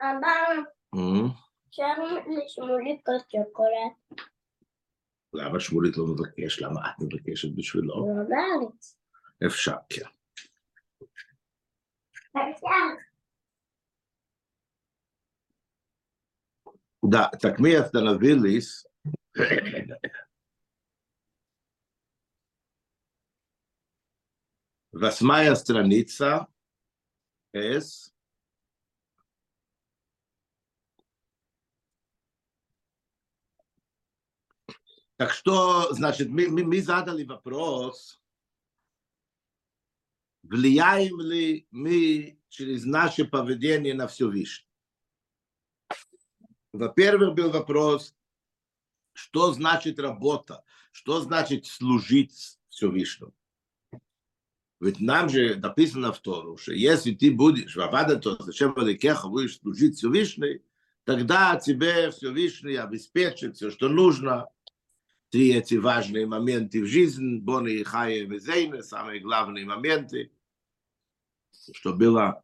אבא, 음, אפשר לשמולי כוס שוקולד? למה שמולית לא מבקש? למה את מבקשת בשבילו? הוא לא בארץ. אפשר, כן. אפשר. Da, tak mi остановились. Восьмая страница. С. Так что, значит, мы, мы, мы задали вопрос, влияем ли мы через наше поведение на Всевышний? Во-первых, был вопрос, что значит работа, что значит служить Всевышнему. Ведь нам же написано в Тору, что если ты будешь в Авадато, зачем Аликеха будешь служить Всевышний, тогда тебе Всевышний обеспечит все, что нужно. Три эти важные моменты в жизни, Боны и Хая и Везейны, самые главные моменты, что было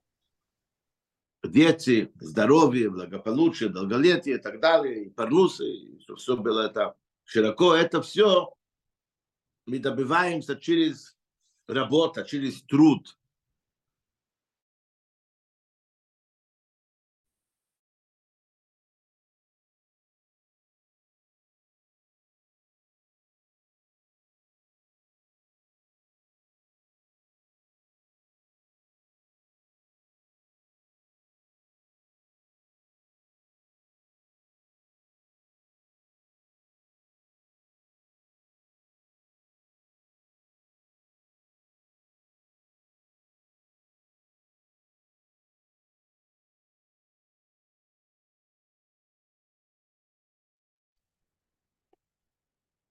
дети, здоровье, благополучие, долголетие и так далее, и парнусы, и что все было это широко, это все мы добиваемся через работу, через труд.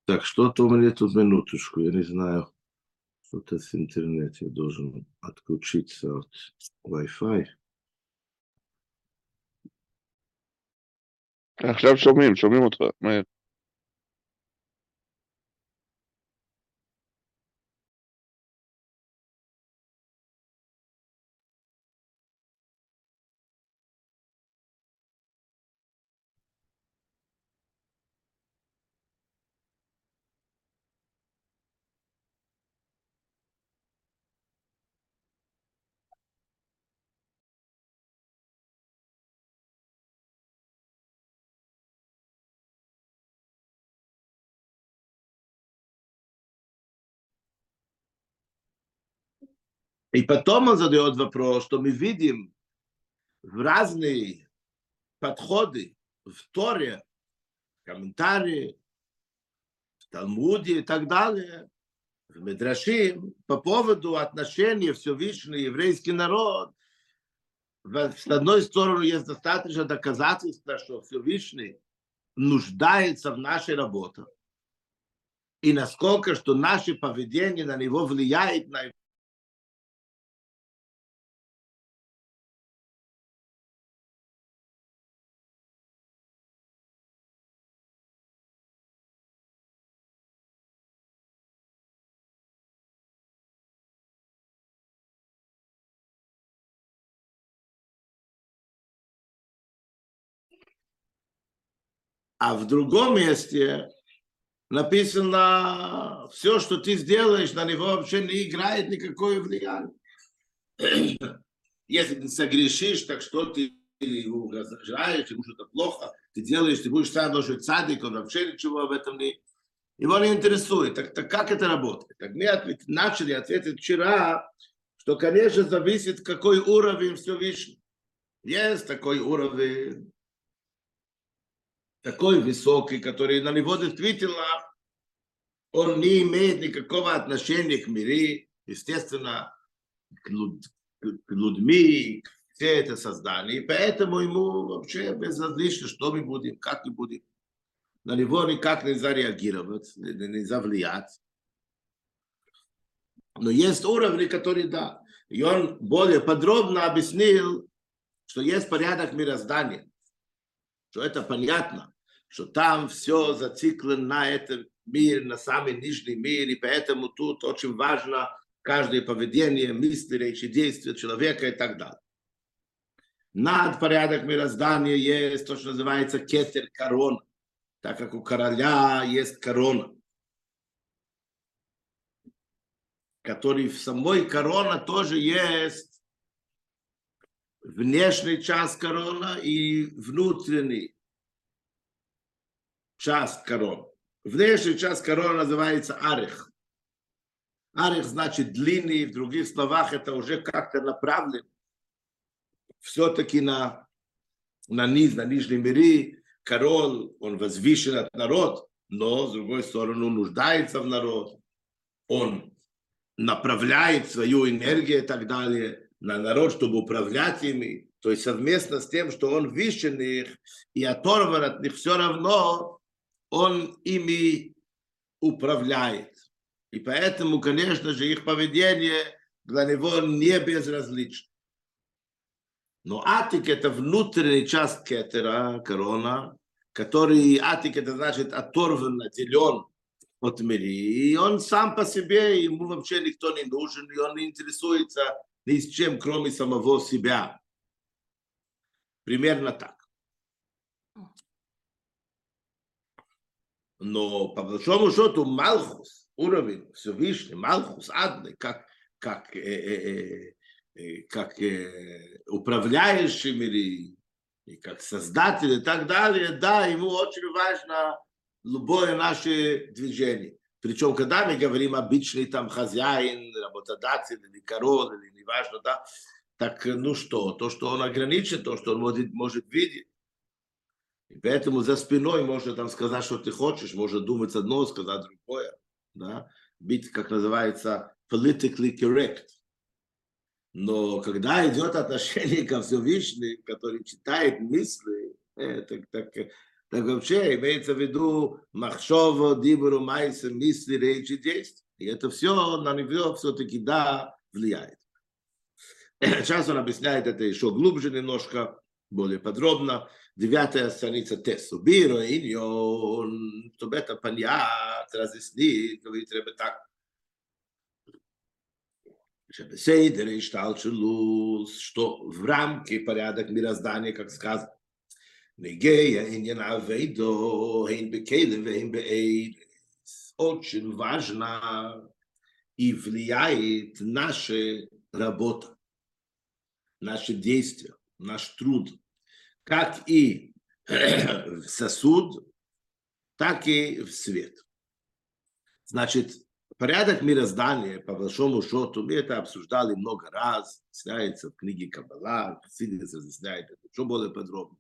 Так, что-то у меня тут минуточку, я не знаю, что-то с интернета, я должен отключиться от Wi-Fi. עכשיו שומעים, שומעים אותך, מאיר. И потом он задает вопрос, что мы видим в разные подходы в Торе, комментарии, в Талмуде и так далее, в Медрашим, по поводу отношения Всевышний еврейский народ. С одной стороны, есть достаточно доказательства, что Всевышний нуждается в нашей работе. И насколько, что наше поведение на него влияет на А в другом месте написано, все, что ты сделаешь, на него вообще не играет никакое влияние. Если ты согрешишь, так что ты его раздражаешь, ему что-то плохо, ты делаешь, ты будешь сам тоже цадик, он вообще ничего в этом не... Его не интересует. Так, так как это работает? Так мы ответ- начали ответить вчера, что, конечно, зависит, какой уровень Всевышний. Есть такой уровень такой высокий, который на него действительно он не имеет никакого отношения к мире, естественно, к, люд- к- людьми, к все это создание. И поэтому ему вообще безразлично, что мы будем, как мы будем. На него никак нельзя реагировать, не- не- нельзя влиять. Но есть уровни, которые да. И он более подробно объяснил, что есть порядок мироздания что это понятно, что там все зациклено на этом мире, на самый нижний мир, и поэтому тут очень важно каждое поведение, мысли, речи, действия человека и так далее. Над порядок мироздания есть то, что называется кетер корона, так как у короля есть корона, который в самой корона тоже есть. Внешний часть корона и внутренний часть корона. Внешний часть корона называется арех. Арех значит длинный, в других словах это уже как-то направлен все-таки на, на низ, на нижние миры. Король, он возвышен от народ, но, с другой стороны, нуждается в народ. Он направляет свою энергию и так далее на народ, чтобы управлять ими. То есть совместно с тем, что он вищен их и оторван от них, все равно он ими управляет. И поэтому, конечно же, их поведение для него не безразлично. Но атик это внутренний часть кетера, корона, который атик это значит оторван, отделен от мира. И он сам по себе, ему вообще никто не нужен, и он не интересуется ни с чем, кроме самого себя. Примерно так. Но по большому счету Малхус, уровень Всевышний, Малхус, Адный, как, как, э, э, э, как э, управляющий или и как создатель и так далее, да, ему очень важно любое наше движение. Причем, когда мы говорим обычный там хозяин, работодатель или король, или неважно, да, так ну что, то, что он ограничен, то, что он может, может видеть. И поэтому за спиной можно там сказать, что ты хочешь, можно думать одно, сказать другое, да, быть, как называется, politically correct. Но когда идет отношение ко Всевышнему, который читает мысли, э, так, так, так вообще имеется в виду махшово, дибуру, майса, мысли, речи, действия. И это все на него все-таки да влияет. Сейчас он объясняет это еще глубже немножко, более подробно девятая страница Тес. Убиро иньон, тобета понят, разъяснит, говорит Ребетак. Шебесейдер и Шталчелус, что в рамке порядок мироздания, как сказано. Нигея и не на авейдо, эйн бекейле, вейн беэйлес. Очень важно и влияет наша работа, наши действия, наш труд – как и в сосуд, так и в свет. Значит, Порядок мироздания, по большому счету, мы это обсуждали много раз, объясняется в книге Каббала, Хасидис разъясняет это еще более подробно.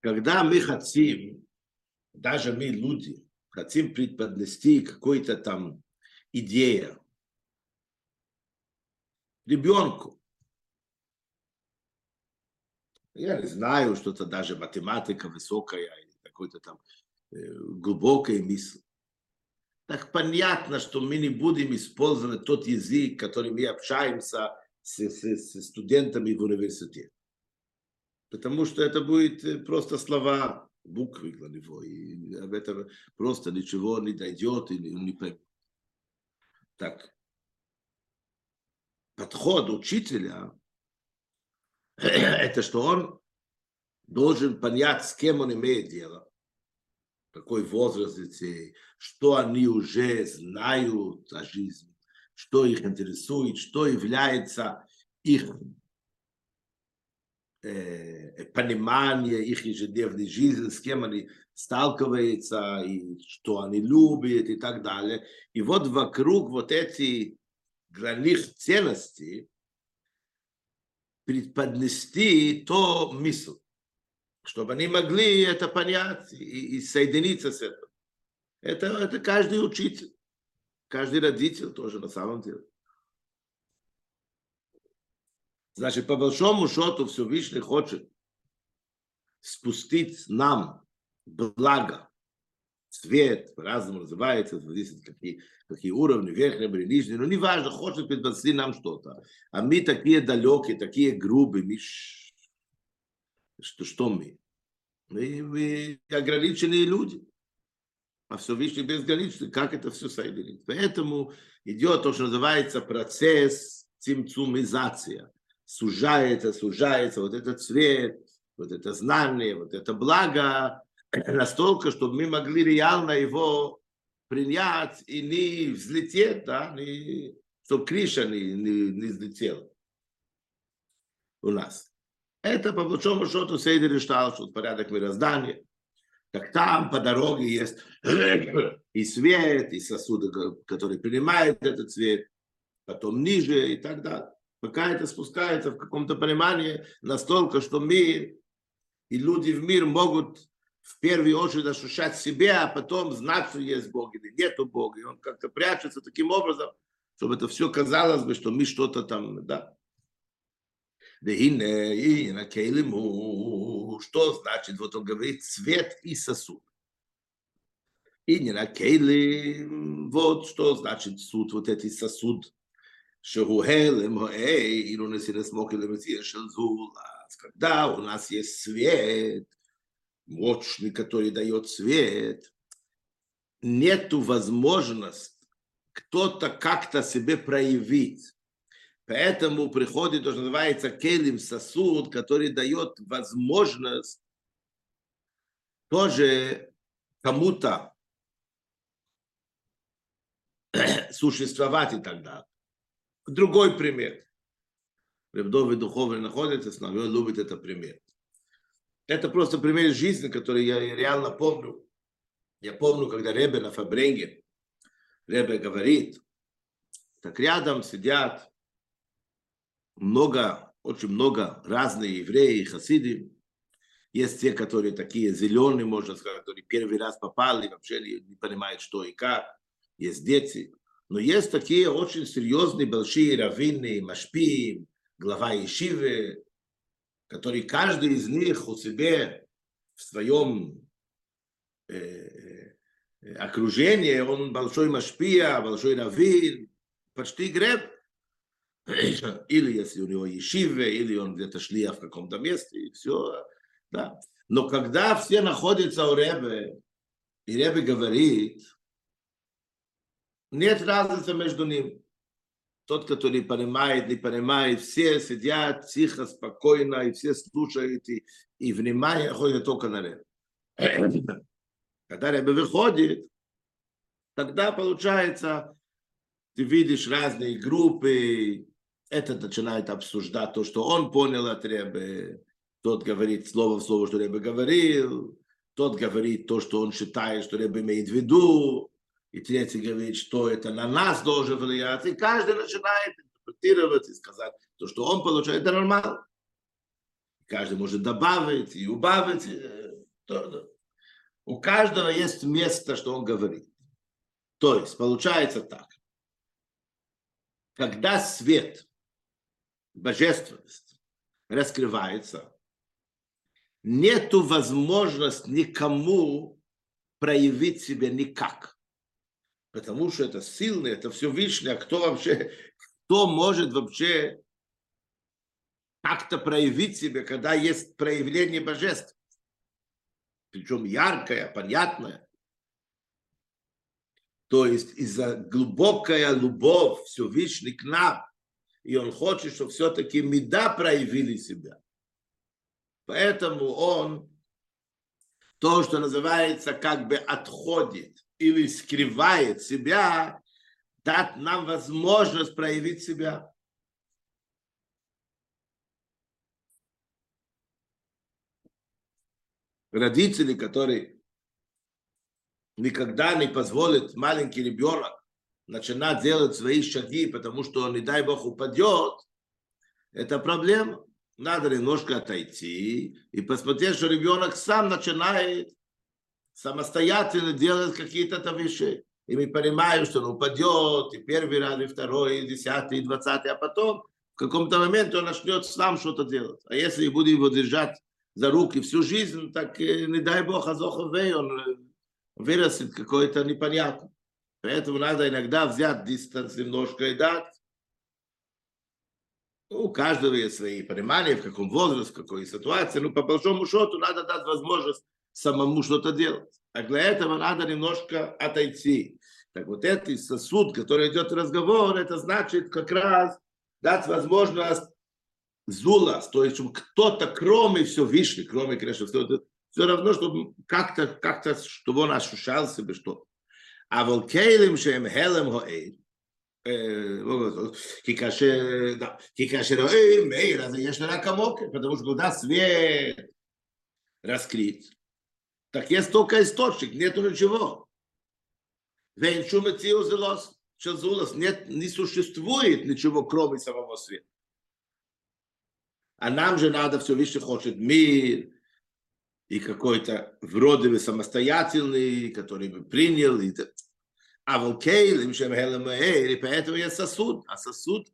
Когда мы хотим, даже мы, люди, хотим преподнести какой-то там идею ребенку, я не знаю, что-то даже математика высокая, какой-то там э, глубокая мысль так понятно, что мы не будем использовать тот язык, который мы общаемся с, с, с студентами в университете. Потому что это будет э, просто слова, буквы для него, и об этом просто ничего не дойдет и не поймет. Так, подход учителя, это что он должен понять, с кем он имеет дело какой возраст детей, что они уже знают о жизни, что их интересует, что является их э, понимание их ежедневной жизни, с кем они сталкиваются, и что они любят и так далее. И вот вокруг вот эти границ ценностей преподнести то мысль чтобы они могли это понять и, и соединиться с этим. Это, это каждый учитель, каждый родитель тоже на самом деле. Значит, по большому счету Всевышний хочет спустить нам благо, свет, по-разному называется, зависит какие, какие уровни, верхние или нижние, но неважно, хочет преподнести нам что-то. А мы такие далекие, такие грубые, мы что, что мы? Мы, мы ограниченные люди. А Всевышний безграничный. Как это все соединить? Поэтому идет то, что называется процесс цимцумизация. сужается, сужается вот этот цвет, вот это знание, вот это благо, настолько, чтобы мы могли реально его принять и не взлететь, да, не, чтобы крыша не, не, не взлетела у нас. Это по большому счету Сейдер что порядок мироздания. Так там по дороге есть и свет, и сосуды, которые принимают этот свет, потом ниже и так далее. Пока это спускается в каком-то понимании настолько, что мир и люди в мир могут в первую очередь ощущать себя, а потом знать, что есть Бог или нету Бога. И он как-то прячется таким образом, чтобы это все казалось бы, что мы что-то там, да. Что значит, вот он говорит, цвет и сосуд. И не на кейлим, вот что значит суд, вот этот сосуд. שהוא הלם הואה, אילו נשיא לסמוק אלה когда у нас есть свет, мощный, который дает свет, нету возможности кто-то как-то себе проявить. Поэтому приходит то, что называется келим сосуд, который дает возможность тоже кому-то существовать и так далее. Другой пример. Ревдовый духовный находится с нами, он любит этот пример. Это просто пример жизни, который я реально помню. Я помню, когда Ребе на Фабренге, Ребе говорит, так рядом сидят много, очень много разные евреи и хасиды. Есть те, которые такие зеленые, можно сказать, которые первый раз попали, вообще не, не понимают, что и как. Есть дети. Но есть такие очень серьезные, большие раввины, машпи, глава Ишивы, которые каждый из них у себя в своем э, окружении, он большой машпия, большой раввин, почти греб. Или если у него ешиве, или он где-то шлия в каком-то месте, и все. Да. Но когда все находятся у Ребе, и Ребе говорит, нет разницы между ними. Тот, который понимает, не понимает, все сидят тихо, спокойно, и все слушают, и, и внимание ходит только на Ребе. Когда Ребе выходит, тогда получается, ты видишь разные группы, этот начинает обсуждать то, что он понял от Ребе, тот говорит слово в слово, что Ребе говорил, тот говорит то, что он считает, что Ребе имеет в виду, и третий говорит, что это на нас должен влиять, и каждый начинает интерпретировать и сказать то, что он получает, это нормально. Каждый может добавить и убавить. У каждого есть место, что он говорит. То есть, получается так. Когда свет божественность раскрывается, нету возможности никому проявить себя никак. Потому что это сильно, это все вишня. Кто вообще, кто может вообще как-то проявить себя, когда есть проявление божества? Причем яркое, понятное. То есть из-за глубокая любовь Всевышний к нам, и он хочет, чтобы все-таки меда проявили себя. Поэтому он то, что называется, как бы отходит или скрывает себя, дать нам возможность проявить себя. Родители, которые никогда не позволят маленький ребенок начинать делать свои шаги, потому что он, не дай бог, упадет, это проблема. Надо немножко отойти и посмотреть, что ребенок сам начинает самостоятельно делать какие-то там вещи. И мы понимаем, что он упадет, и первый раз, и второй, и десятый, и двадцатый, а потом в каком-то моменте он начнет сам что-то делать. А если будем его держать за руки всю жизнь, так не дай бог, азоховей, он вырастет какой-то непонятный. Поэтому надо иногда взять дистанс немножко и дать. У каждого есть свои понимания, в каком возрасте, в какой ситуации. Ну, по большому счету, надо дать возможность самому что-то делать. А для этого надо немножко отойти. Так вот, этот сосуд, который идет разговор, это значит как раз дать возможность зулас, то есть чтобы кто-то, кроме Всевышнего, кроме, конечно, все, все равно, чтобы как-то, как-то, чтобы он ощущал себя что. А волкейлем, шем хелем есть рак амоке, потому что когда свет раскрыт, так есть только источник, нету ничего. Нет, не существует ничего, кроме самого света. А нам же надо все выше хочет мир, и какой-то вроде бы самостоятельный, который бы принял. И... А волкейлем, чем и поэтому есть сосуд. А сосуд,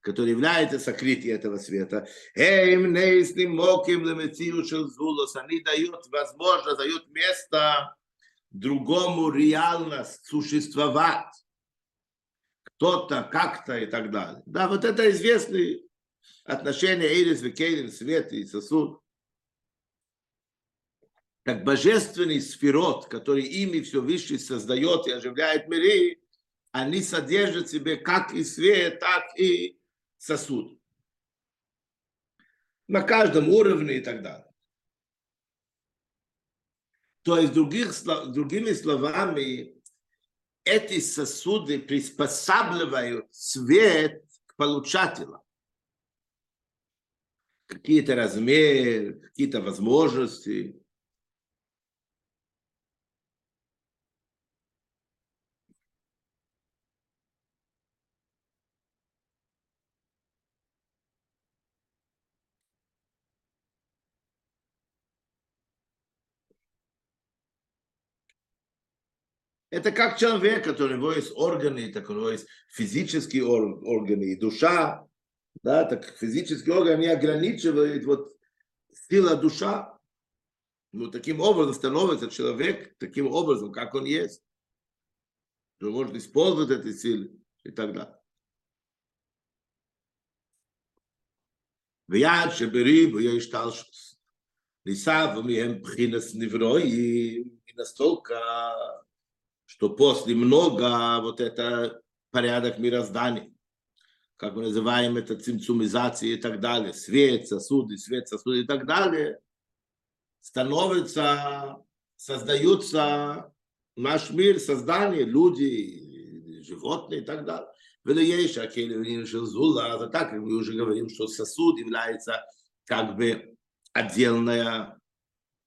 который является сокрытием этого света, они дают возможность, дают место другому реальность существовать. Кто-то, как-то и так далее. Да, вот это известные отношения Эйрис, Векейлин, свет и сосуд. Как божественный сферот, который ими все выше создает и оживляет миры, они содержат в себе как и свет, так и сосуд. На каждом уровне и так далее. То есть, других, другими словами, эти сосуды приспосабливают свет к получателю. Какие-то размеры, какие-то возможности. Это как человек, который у него есть органы, так у него есть физические ор- органы и душа. Да, так физические органы не ограничивают вот сила душа. Ну, таким образом становится человек таким образом, как он есть. Он может использовать эти силы и так далее. ויעד שבריבו יש תלשוס. ניסה ומהם בחינס נברואים, מן הסטולקה, что после много вот это порядок мироздания, как мы называем это цимцумизация и так далее, свет, сосуды, свет, сосуды и так далее, становится, создаются наш мир, создание, люди, животные и так далее. Велиеш, Акелевин, Шелзула, это так, мы уже говорим, что сосуд является как бы отдельная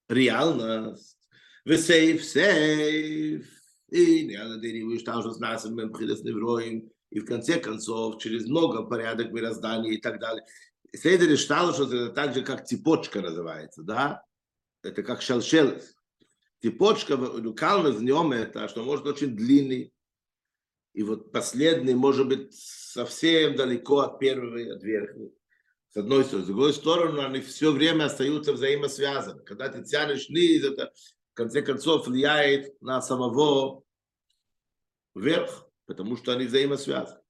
реальность. Весейф, сейф, и дерево, что с нас мы придет невроем, и в конце концов, через много порядок мироздания и так далее. Следует считал, что это так же, как цепочка называется, да? Это как шалшелес. Цепочка, уникально в нем это, что может очень длинный, и вот последний может быть совсем далеко от первого и от верхнего. С одной стороны. С другой стороны, они все время остаются взаимосвязаны. Когда ты тянешь низ, это в конце концов влияет на самого вверх, потому что они взаимосвязаны.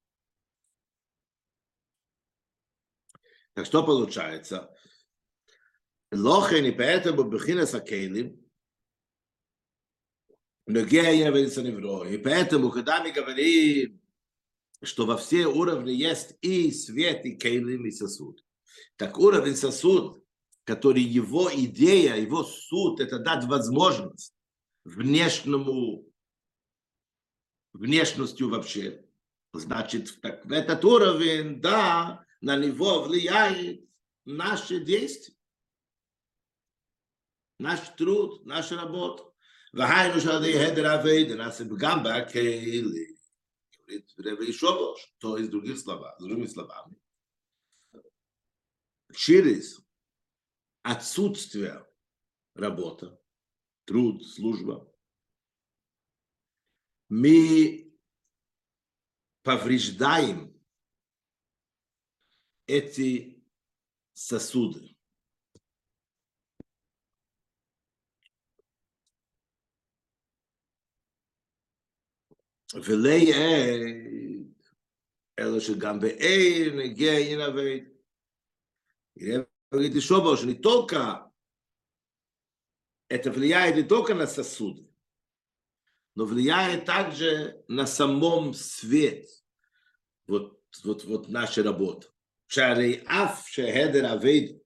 Так что получается? Лохен и поэтому Бехина Сакейлим, и поэтому, когда мы говорим, что во все уровни есть и свет, и кейлим, и сосуд, так уровень сосуд, который его идея, его суд, это дать возможность внешнему, внешностью вообще. Значит, так, в этот уровень, да, на него влияет наше действие, наш труд, наша работа. והיינו שעל ידי הדר אבי דנעשה גם בכלים. Ребе Шобош, то есть других слова, другими словами. Через отсутствие работы, труд, служба, мы повреждаем эти сосуды. ולייעד, אלא שגם בעיר נגיע ינבד. Говорит Ишоба, что не только это влияет не только на сосуды, но влияет также на самом свет. Вот, вот, вот наша работа. Шарей аф шехедер авейд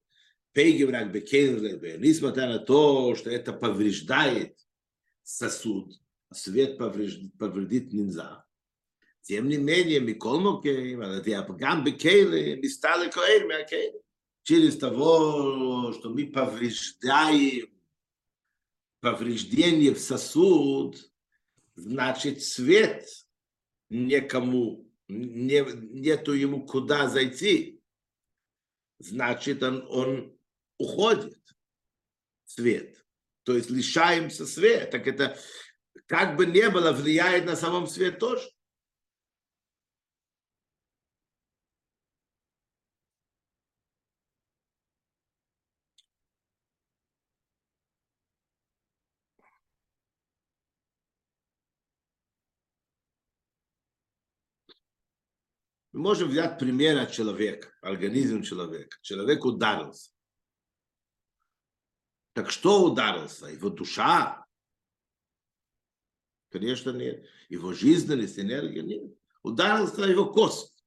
пейгеврак бекейнрлебе. Несмотря на то, что это повреждает сосуд, свет повредит, повредит нельзя. Тем не менее, Миколмокейм, Адатиапагам Бекейле, Мисталы Коэль Мякейле. Через того, что мы повреждаем повреждение в сосуд, значит, свет некому, не, нету ему куда зайти. Значит, он, он уходит, свет. То есть лишаемся света. Так это как бы не было, влияет на самом свет тоже. Мы можем взять пример от человека, организм человека. Человек ударился. Так что ударился? Его душа? Конечно, нет. Его жизненность, энергия? Нет. Ударился его кость.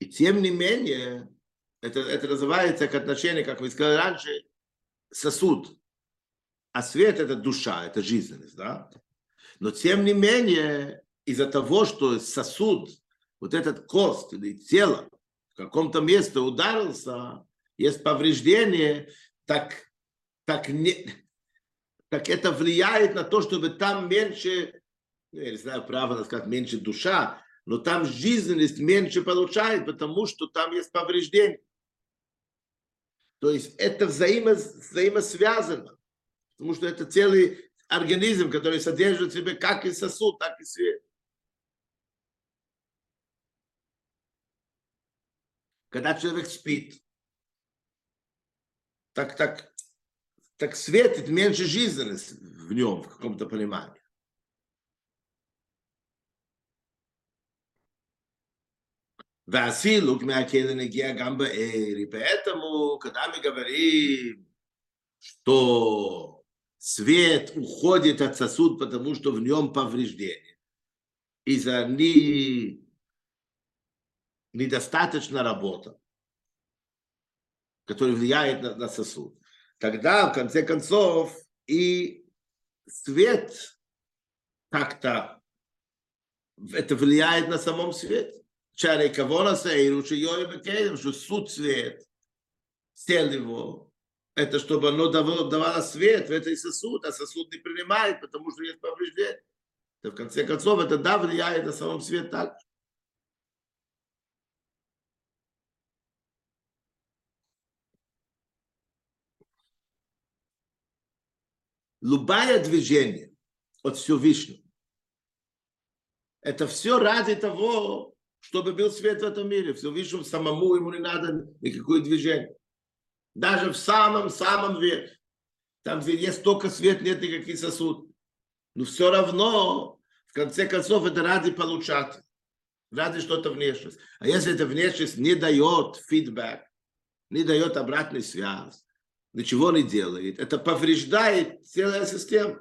И тем не менее, это, это называется как отношение, как вы сказали раньше, сосуд. А свет – это душа, это жизненность. Да? Но тем не менее, из-за того, что сосуд, вот этот кост или тело в каком-то месте ударился, есть повреждение, так, так, не, так это влияет на то, чтобы там меньше, ну, я не знаю, право сказать, меньше душа, но там жизненность меньше получает, потому что там есть повреждение. То есть это взаимо, взаимосвязано, потому что это целый организм, который содержит в себе как и сосуд, так и свет. когда человек спит, так, так, так светит меньше жизни в нем, в каком-то понимании. Василук Мякеленегия Гамба Эйри. Поэтому, когда мы говорим, что свет уходит от сосуд, потому что в нем повреждение, из-за они недостаточно работа, которая влияет на, на сосуд. Тогда, в конце концов, и свет как-то это влияет на самом свете. Чарей кого сейру, что суд свет, сел его, это чтобы оно давало, давало свет в этой сосуд, а сосуд не принимает, потому что есть повреждение. То в конце концов это да влияет на самом свет так. Любое движение от Всевышнего, это все ради того, чтобы был свет в этом мире. Всевышнему самому ему не надо никакое движение. Даже в самом-самом верхе. Там, где есть только свет, нет никаких сосудов. Но все равно, в конце концов, это ради получать. Ради что-то внешность. А если эта внешность не дает фидбэк, не дает обратной связи, ничего не делает, это повреждает целая система.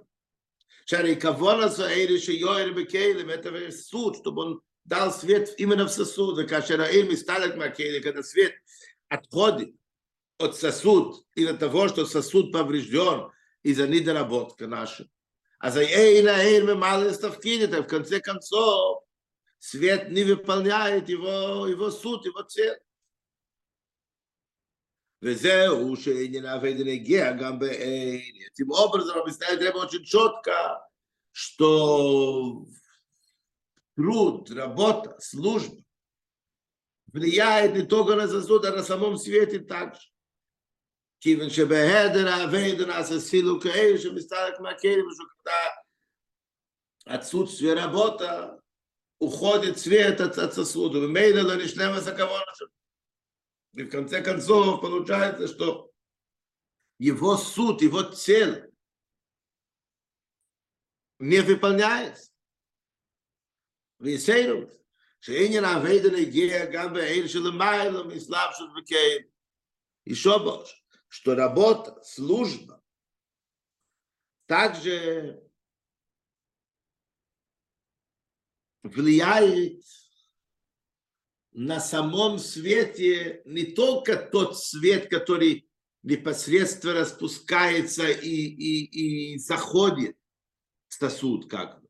Шари кавона саэри шиёэр бекейлем, это суд, чтобы он дал свет именно в сосуд. Кашера им сталек макейли, когда свет отходит от сосуд из-за того, что сосуд поврежден из-за недоработка наша. А за эйна эйр мало ставкинет, в конце концов свет не выполняет его, его суть, его цель. וזהו שעניין האבד נגיע גם בעין. Этим образом объясняет Рэба очень четко, что труд, работа, служба влияет не только на сосуд, а на самом свете также. כיוון שבהדר האבד נעשה סילוק האש שמסתלק מהכלים, что когда отсутствие работа, уходит свет от, от сосуда, ומילא לא נשלם הכוונה שלו. И в конце концов получается, что его суд, его цель не выполняется. ויסיינו, שעניין האביידן הגיע גם בעיר של המילה מסלאב של וקיים. Еще больше, что работа, служба, также влияет на самом свете не только тот свет, который непосредственно распускается и, и, и заходит в сосуд, как бы.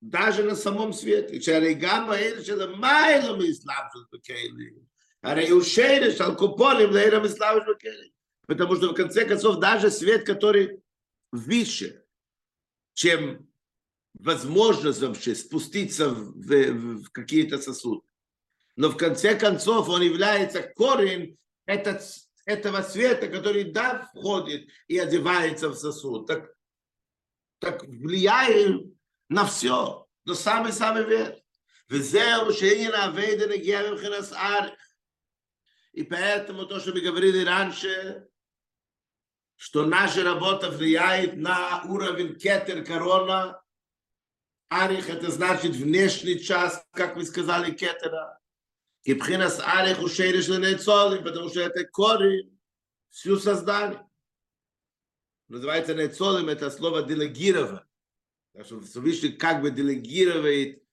Даже на самом свете. שהרי גם האלה של המיילו מסלבשות בכלים. הרי הוא שרש על קופונים לעיר המסלבש בכלים. Потому что в конце концов даже свет, который выше, чем возможность вообще спуститься в, в- в какие-то сосуды. Но в конце концов он является корень этот, этого света, который да, входит и одевается в сосуд. Так, так влияет на все, до самый-самый верх. וזהו שאין האביידה נגיע מבחינת ארץ. И поэтому то, что мы говорили раньше, что наша работа влияет на уровень кетер корона, арих это значит внешний час, как вы сказали, кетера. И пхинас арих у шериш нецолим, потому что это корень всю создание. Называется нецолим, это слово делегировать. Так что Всевышний как бы делегирует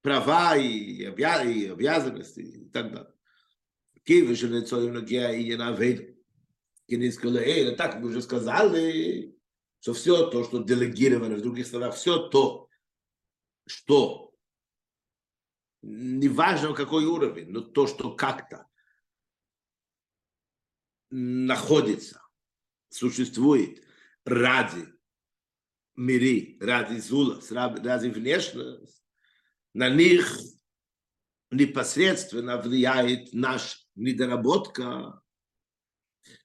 права и, обя- и обязанности и так далее. Киев же нецолим нагия и навейд. И не сказали, так мы уже сказали, что все то, что делегировано, в других словах, все то, что неважно какой уровень, но то, что как-то находится, существует ради мири, ради зулас, ра- ради внешность, на них непосредственно влияет наш недоработка.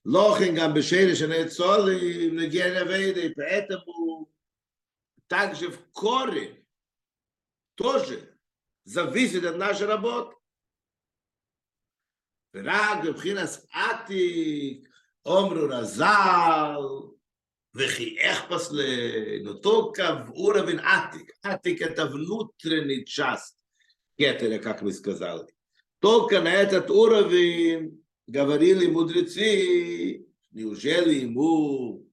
Лохин гам бешере шанецоли, нагея вейда, и поэтому также в корень тоже зависит от нашей работы. ורק בבחינס עתיק, אומרו רזל, וכי אכפס לנותו קבעו רבין עתיק. Атик это внутренний част кетеля, как мы сказали. Только на этот уровень говорили мудрецы, неужели ему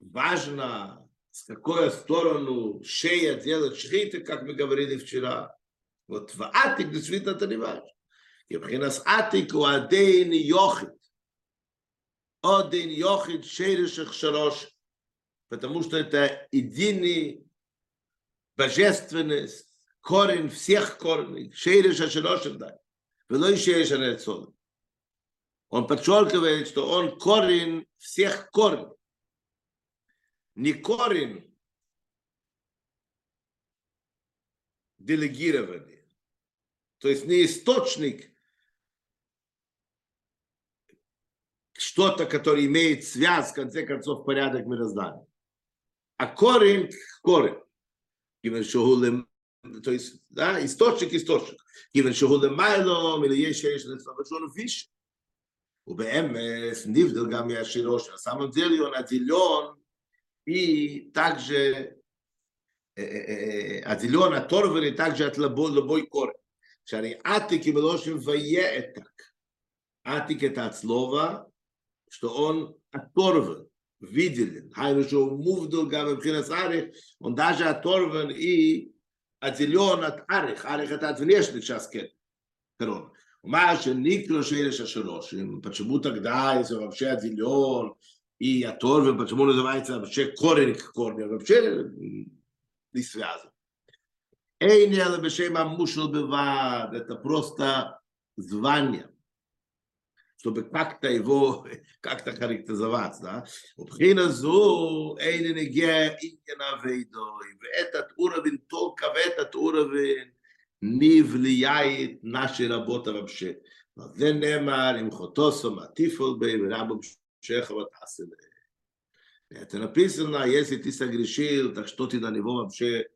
важно с какой сторону шея делать шхиты, как мы говорили вчера. Вот в атик действительно это не важно. И в атик у адейн йохит. Один йохит шейриших шароши. Потому что это единый божественность, корень всех корней, шейриша широшим дай. Велой шейриша Он подчеркивает, что он корень всех корней Не корень делегирования. То есть не источник что-то, которое имеет связь, в конце концов, порядок мироздания. А корень – корень. Кивен шогулем, то есть, да, источник – источник. Кивен шогулем майлом, или есть шереш он выше. ובאמס נבדל גם מהשירוש, на самом деле он отделен и также э, э, э, отделен оторвали также от любой корень. Шари атик и мелошим так. Атик это от слова, что он оторван, виделен. Хайну шоу мувдул гавем хинас арих, он даже оторван и отделен от арих. Арих это от внешних сейчас корон. Маша Никро Шереша Широшин, почему тогда, если вообще отделен, и оторван, почему называется вообще корень к корню, вообще не связан. Эйн אלא בשם המושל בלבד, это просто звание, чтобы как-то его, как-то характеризовать, да. ובחינה זו, אין נגיע עניין אבידוי, ואתת уровень, только в этот уровень не влияет наша работа вообще. זה נאמר, עם חוטוסו, מטיפול בי, ורבו шехова тасиле. Это написано, если ты согрешил, так что ты на него вообще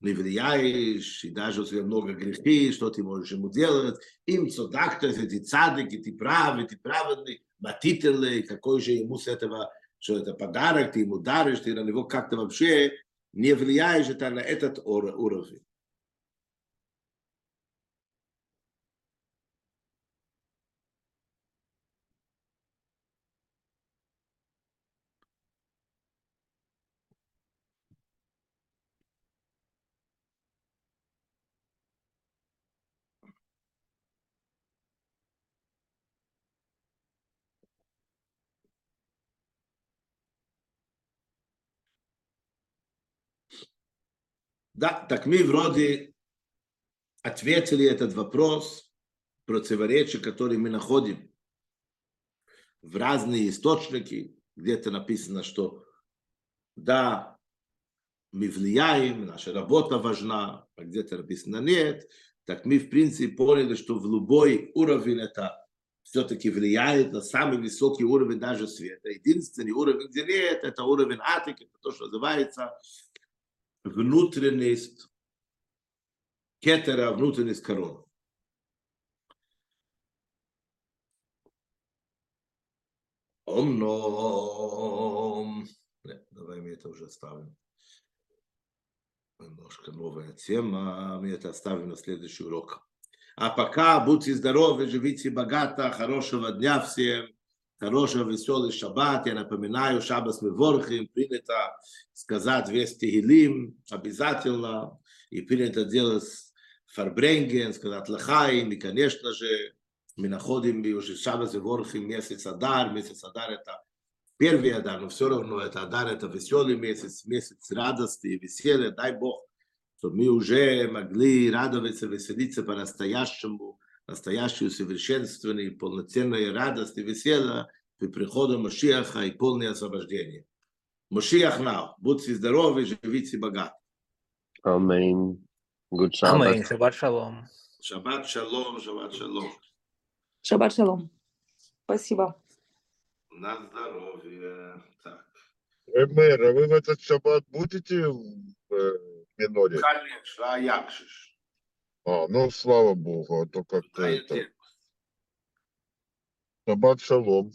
не влияешь, и даже у тебя много грехи, что ты можешь ему делать. Им цодакта, если ты цадик, и ты прав, и ты праведный, матителы, какой же ему с этого, что это подарок, ты ему даришь, ты на него как-то вообще не влияешь это на этот ур- уровень. Да, так мы вроде ответили этот вопрос, противоречия, которые мы находим в разные источники, где-то написано, что да, мы влияем, наша работа важна, а где-то написано нет, так мы в принципе поняли, что в любой уровень это все-таки влияет на самый высокий уровень даже света. Единственный уровень, где нет, это уровень атики, это то, что называется внутренность кетера, внутренность короны. Омном. Нет, давай мы это уже оставим. Немножко новая тема. Мы это оставим на следующий урок. А пока будьте здоровы, живите богато, хорошего дня всем, хорошего веселый шаббат. Я напоминаю, шаббат мы ворхим, принято сказать весь Тегилим, обязательно, и принято делать фарбренген, сказать лахаим, и, конечно же, мы находим уже шаббат ворхим месяц Адар, месяц Адар это первый Адар, но все равно это Адар, это веселый месяц, месяц радости и веселья, дай Бог, чтобы мы уже могли радоваться, веселиться по-настоящему, настоящую совершенственную, полноценную радость и веселье при приходе Машиаха и полное освобождение. Машиах now, будьте здоровы, живите богато. Amen. Good Shabbat. Аминь. Шаббат шалом. Шаббат шалом, шаббат шалом. Шаббат шалом. Спасибо. На здоровье. Так. Э, Мэр, а вы в этот шаббат будете в э, Миноре? Конечно, а як же ж? А, ну, слава богу, а то как-то это... Шаббат шалом.